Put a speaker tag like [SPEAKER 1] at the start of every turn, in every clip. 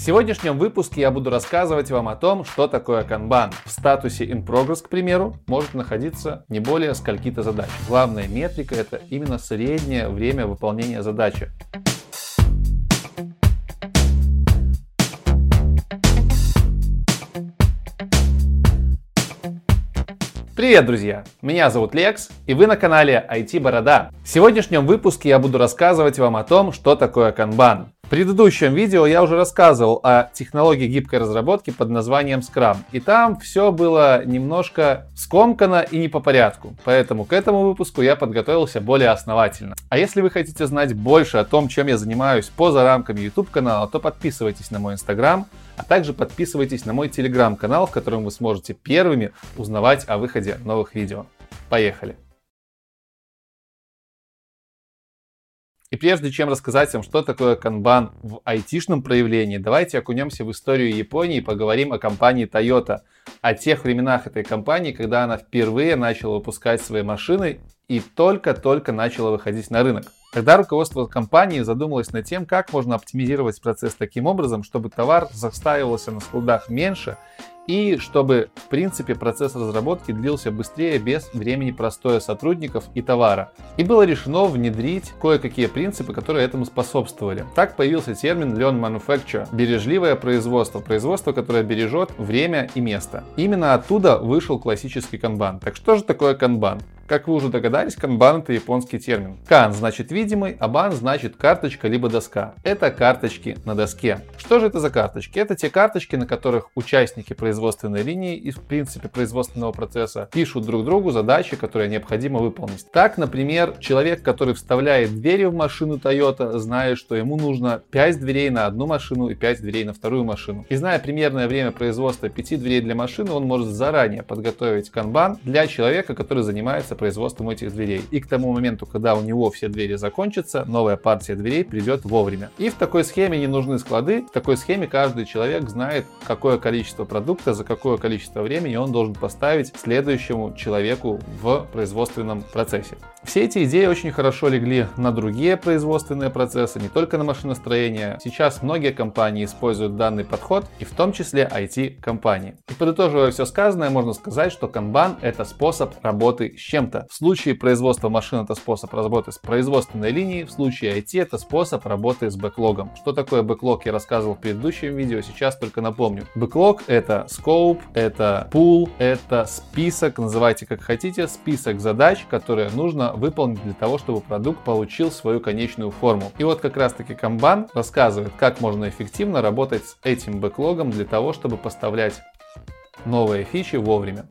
[SPEAKER 1] В сегодняшнем выпуске я буду рассказывать вам о том, что такое канбан. В статусе in progress, к примеру, может находиться не более скольки-то задач. Главная метрика это именно среднее время выполнения задачи. Привет, друзья! Меня зовут Лекс, и вы на канале IT Борода. В сегодняшнем выпуске я буду рассказывать вам о том, что такое канбан. Предыдущем видео я уже рассказывал о технологии гибкой разработки под названием Scrum. И там все было немножко скомкано и не по порядку. Поэтому к этому выпуску я подготовился более основательно. А если вы хотите знать больше о том, чем я занимаюсь поза рамками YouTube канала, то подписывайтесь на мой Instagram, а также подписывайтесь на мой Telegram канал, в котором вы сможете первыми узнавать о выходе новых видео. Поехали! И прежде чем рассказать вам, что такое канбан в айтишном проявлении, давайте окунемся в историю Японии и поговорим о компании Toyota, о тех временах этой компании, когда она впервые начала выпускать свои машины и только-только начала выходить на рынок. Тогда руководство компании задумалось над тем, как можно оптимизировать процесс таким образом, чтобы товар застаивался на складах меньше и чтобы, в принципе, процесс разработки длился быстрее без времени простоя сотрудников и товара. И было решено внедрить кое-какие принципы, которые этому способствовали. Так появился термин Lean Manufacture – бережливое производство, производство, которое бережет время и место. Именно оттуда вышел классический канбан. Так что же такое канбан? Как вы уже догадались, канбан это японский термин. Кан значит видимый, а бан значит карточка либо доска. Это карточки на доске. Что же это за карточки? Это те карточки, на которых участники производственной линии и в принципе производственного процесса пишут друг другу задачи, которые необходимо выполнить. Так, например, человек, который вставляет двери в машину Toyota, знает, что ему нужно 5 дверей на одну машину и 5 дверей на вторую машину. И зная примерное время производства 5 дверей для машины, он может заранее подготовить канбан для человека, который занимается производством этих дверей. И к тому моменту, когда у него все двери закончатся, новая партия дверей придет вовремя. И в такой схеме не нужны склады. В такой схеме каждый человек знает, какое количество продукта за какое количество времени он должен поставить следующему человеку в производственном процессе. Все эти идеи очень хорошо легли на другие производственные процессы, не только на машиностроение. Сейчас многие компании используют данный подход, и в том числе IT-компании. И подытоживая все сказанное, можно сказать, что Kanban это способ работы с чем-то. В случае производства машин это способ работы с производственной линией, в случае IT это способ работы с бэклогом. Что такое бэклог, я рассказывал в предыдущем видео, сейчас только напомню. Бэклог это scope, это pool, это список, называйте как хотите, список задач, которые нужно выполнить для того, чтобы продукт получил свою конечную форму. И вот как раз таки Kanban рассказывает, как можно эффективно работать с этим бэклогом для того, чтобы поставлять новые фичи вовремя.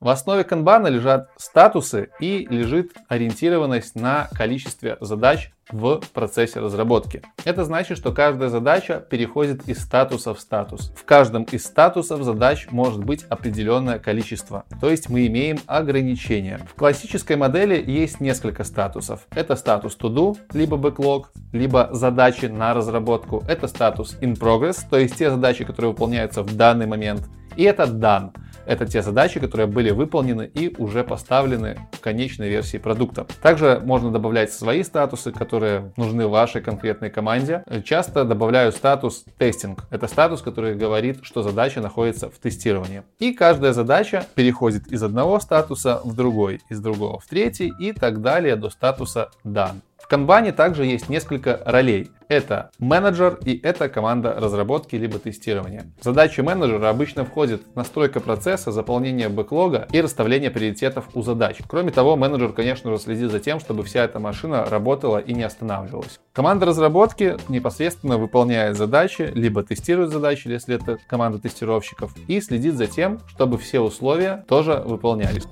[SPEAKER 1] В основе канбана лежат статусы и лежит ориентированность на количестве задач в процессе разработки. Это значит, что каждая задача переходит из статуса в статус. В каждом из статусов задач может быть определенное количество, то есть мы имеем ограничения. В классической модели есть несколько статусов. Это статус to do, либо backlog, либо задачи на разработку. Это статус in progress, то есть те задачи, которые выполняются в данный момент. И это done это те задачи, которые были выполнены и уже поставлены в конечной версии продукта. Также можно добавлять свои статусы, которые нужны вашей конкретной команде. Часто добавляю статус тестинг. Это статус, который говорит, что задача находится в тестировании. И каждая задача переходит из одного статуса в другой, из другого в третий и так далее до статуса done. В канбане также есть несколько ролей. Это менеджер и это команда разработки либо тестирования. Задачи менеджера обычно входит настройка процесса, заполнение бэклога и расставление приоритетов у задач. Кроме того, менеджер, конечно же, следит за тем, чтобы вся эта машина работала и не останавливалась. Команда разработки непосредственно выполняет задачи, либо тестирует задачи, если это команда тестировщиков, и следит за тем, чтобы все условия тоже выполнялись.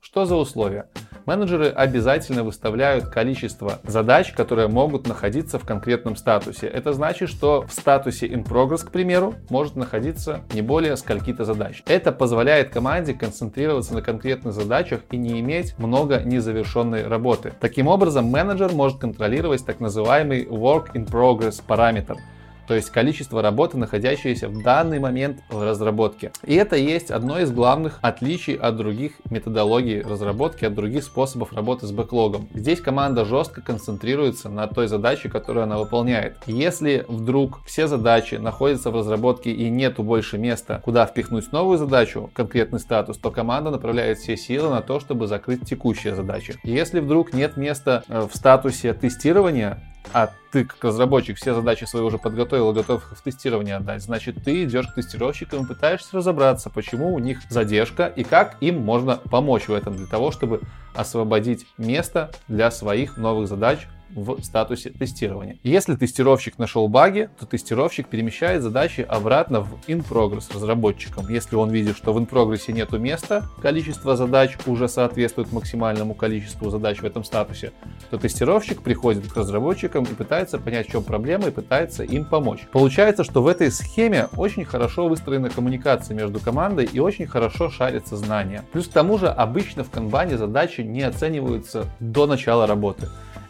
[SPEAKER 1] Что за условия? Менеджеры обязательно выставляют количество задач, которые могут находиться в конкретном статусе. Это значит, что в статусе in progress, к примеру, может находиться не более скольки-то задач. Это позволяет команде концентрироваться на конкретных задачах и не иметь много незавершенной работы. Таким образом, менеджер может контролировать так называемый work in progress параметр. То есть количество работы, находящееся в данный момент в разработке. И это есть одно из главных отличий от других методологий разработки, от других способов работы с бэклогом. Здесь команда жестко концентрируется на той задаче, которую она выполняет. Если вдруг все задачи находятся в разработке и нету больше места, куда впихнуть новую задачу, конкретный статус, то команда направляет все силы на то, чтобы закрыть текущие задачи. Если вдруг нет места э, в статусе тестирования, а ты как разработчик все задачи свои уже подготовил и готов их в тестирование отдать, значит ты идешь к тестировщикам и пытаешься разобраться, почему у них задержка и как им можно помочь в этом для того, чтобы освободить место для своих новых задач в статусе тестирования. Если тестировщик нашел баги, то тестировщик перемещает задачи обратно в in-progress разработчикам. Если он видит, что в in-progress нету места, количество задач уже соответствует максимальному количеству задач в этом статусе, то тестировщик приходит к разработчикам и пытается понять, в чем проблема и пытается им помочь. Получается, что в этой схеме очень хорошо выстроена коммуникация между командой и очень хорошо шарятся знания. Плюс к тому же обычно в канбане задачи не оцениваются до начала работы.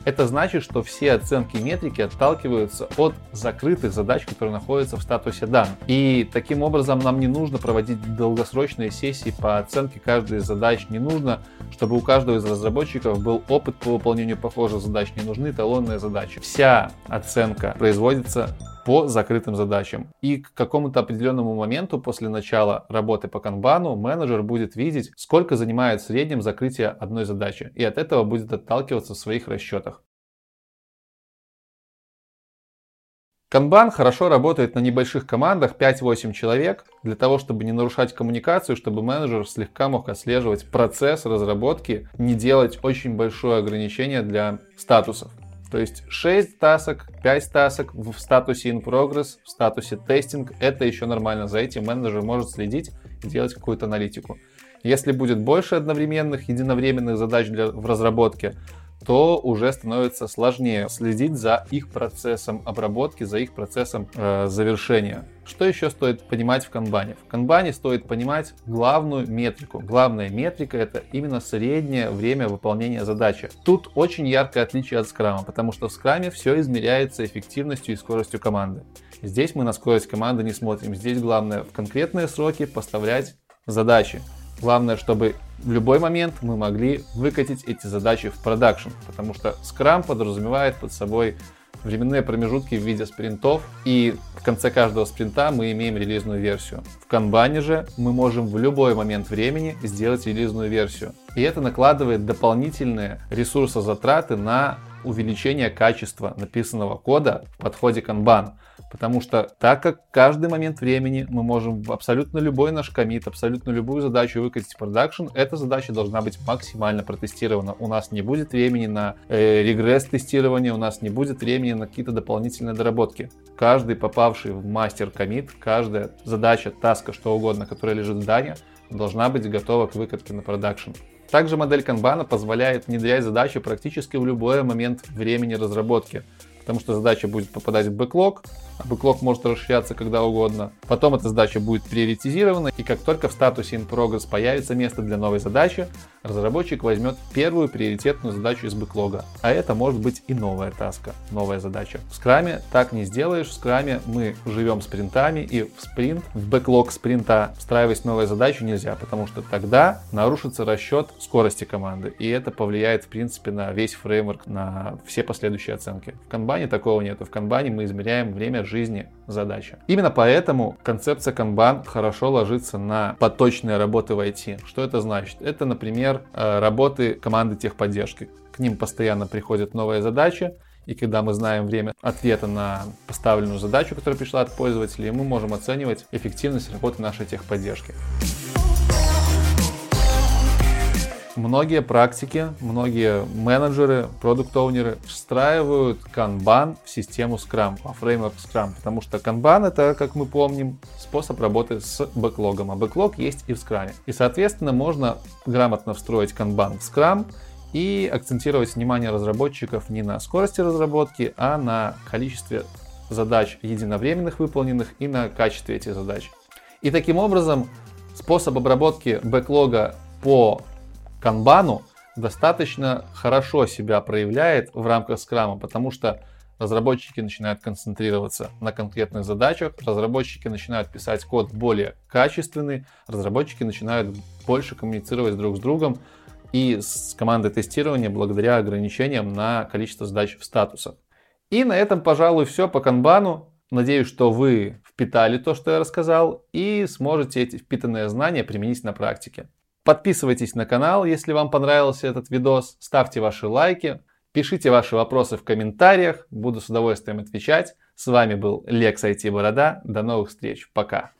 [SPEAKER 1] Это значит, что все оценки метрики отталкиваются от закрытых задач, которые находятся в статусе дан. И таким образом нам не нужно проводить долгосрочные сессии по оценке каждой из задач. Не нужно, чтобы у каждого из разработчиков был опыт по выполнению похожих задач. Не нужны эталонные задачи. Вся оценка производится по закрытым задачам. И к какому-то определенному моменту после начала работы по канбану менеджер будет видеть, сколько занимает в среднем закрытие одной задачи. И от этого будет отталкиваться в своих расчетах. Канбан хорошо работает на небольших командах 5-8 человек, для того, чтобы не нарушать коммуникацию, чтобы менеджер слегка мог отслеживать процесс разработки, не делать очень большое ограничение для статусов. То есть 6 тасок, 5 тасок в статусе in progress, в статусе тестинг, это еще нормально. За этим менеджер может следить и делать какую-то аналитику. Если будет больше одновременных, единовременных задач для, в разработке, то уже становится сложнее следить за их процессом обработки, за их процессом э, завершения. Что еще стоит понимать в канбане? В канбане стоит понимать главную метрику. Главная метрика это именно среднее время выполнения задачи. Тут очень яркое отличие от скрама, потому что в скраме все измеряется эффективностью и скоростью команды. Здесь мы на скорость команды не смотрим. Здесь главное в конкретные сроки поставлять задачи. Главное, чтобы в любой момент мы могли выкатить эти задачи в продакшн, потому что Scrum подразумевает под собой временные промежутки в виде спринтов, и в конце каждого спринта мы имеем релизную версию. В канбане же мы можем в любой момент времени сделать релизную версию. И это накладывает дополнительные ресурсозатраты на увеличение качества написанного кода в подходе Kanban. Потому что так как каждый момент времени мы можем абсолютно любой наш commit, абсолютно любую задачу выкатить в продакшн, эта задача должна быть максимально протестирована. У нас не будет времени на э, регресс-тестирование, у нас не будет времени на какие-то дополнительные доработки. Каждый попавший в master commit, каждая задача, таска, что угодно, которая лежит в Done, должна быть готова к выкатке на продакшн. Также модель Kanban позволяет внедрять задачи практически в любой момент времени разработки потому что задача будет попадать в бэклог, а бэклог может расширяться когда угодно. Потом эта задача будет приоритизирована, и как только в статусе in progress появится место для новой задачи, разработчик возьмет первую приоритетную задачу из бэклога. А это может быть и новая таска, новая задача. В скраме так не сделаешь. В скраме мы живем спринтами, и в спринт, в бэклог спринта встраивать новую задачу нельзя, потому что тогда нарушится расчет скорости команды, и это повлияет, в принципе, на весь фреймворк, на все последующие оценки. В канбане такого нет. В канбане мы измеряем время жизни задачи. Именно поэтому концепция канбан хорошо ложится на поточные работы в IT. Что это значит? Это, например, э, работы команды техподдержки. К ним постоянно приходят новые задачи, и когда мы знаем время ответа на поставленную задачу, которая пришла от пользователей, мы можем оценивать эффективность работы нашей техподдержки. Многие практики, многие менеджеры, продукт-оунеры встраивают Kanban в систему Scrum, по фреймворк Scrum, потому что Kanban это, как мы помним, способ работы с бэклогом, а бэклог есть и в Scrum. И, соответственно, можно грамотно встроить Kanban в Scrum и акцентировать внимание разработчиков не на скорости разработки, а на количестве задач единовременных выполненных и на качестве этих задач. И таким образом способ обработки бэклога по канбану достаточно хорошо себя проявляет в рамках скрама, потому что разработчики начинают концентрироваться на конкретных задачах, разработчики начинают писать код более качественный, разработчики начинают больше коммуницировать друг с другом и с командой тестирования благодаря ограничениям на количество задач в статусах. И на этом, пожалуй, все по канбану. Надеюсь, что вы впитали то, что я рассказал, и сможете эти впитанные знания применить на практике. Подписывайтесь на канал, если вам понравился этот видос, ставьте ваши лайки, пишите ваши вопросы в комментариях, буду с удовольствием отвечать. С вами был Лекс IT Борода, до новых встреч, пока.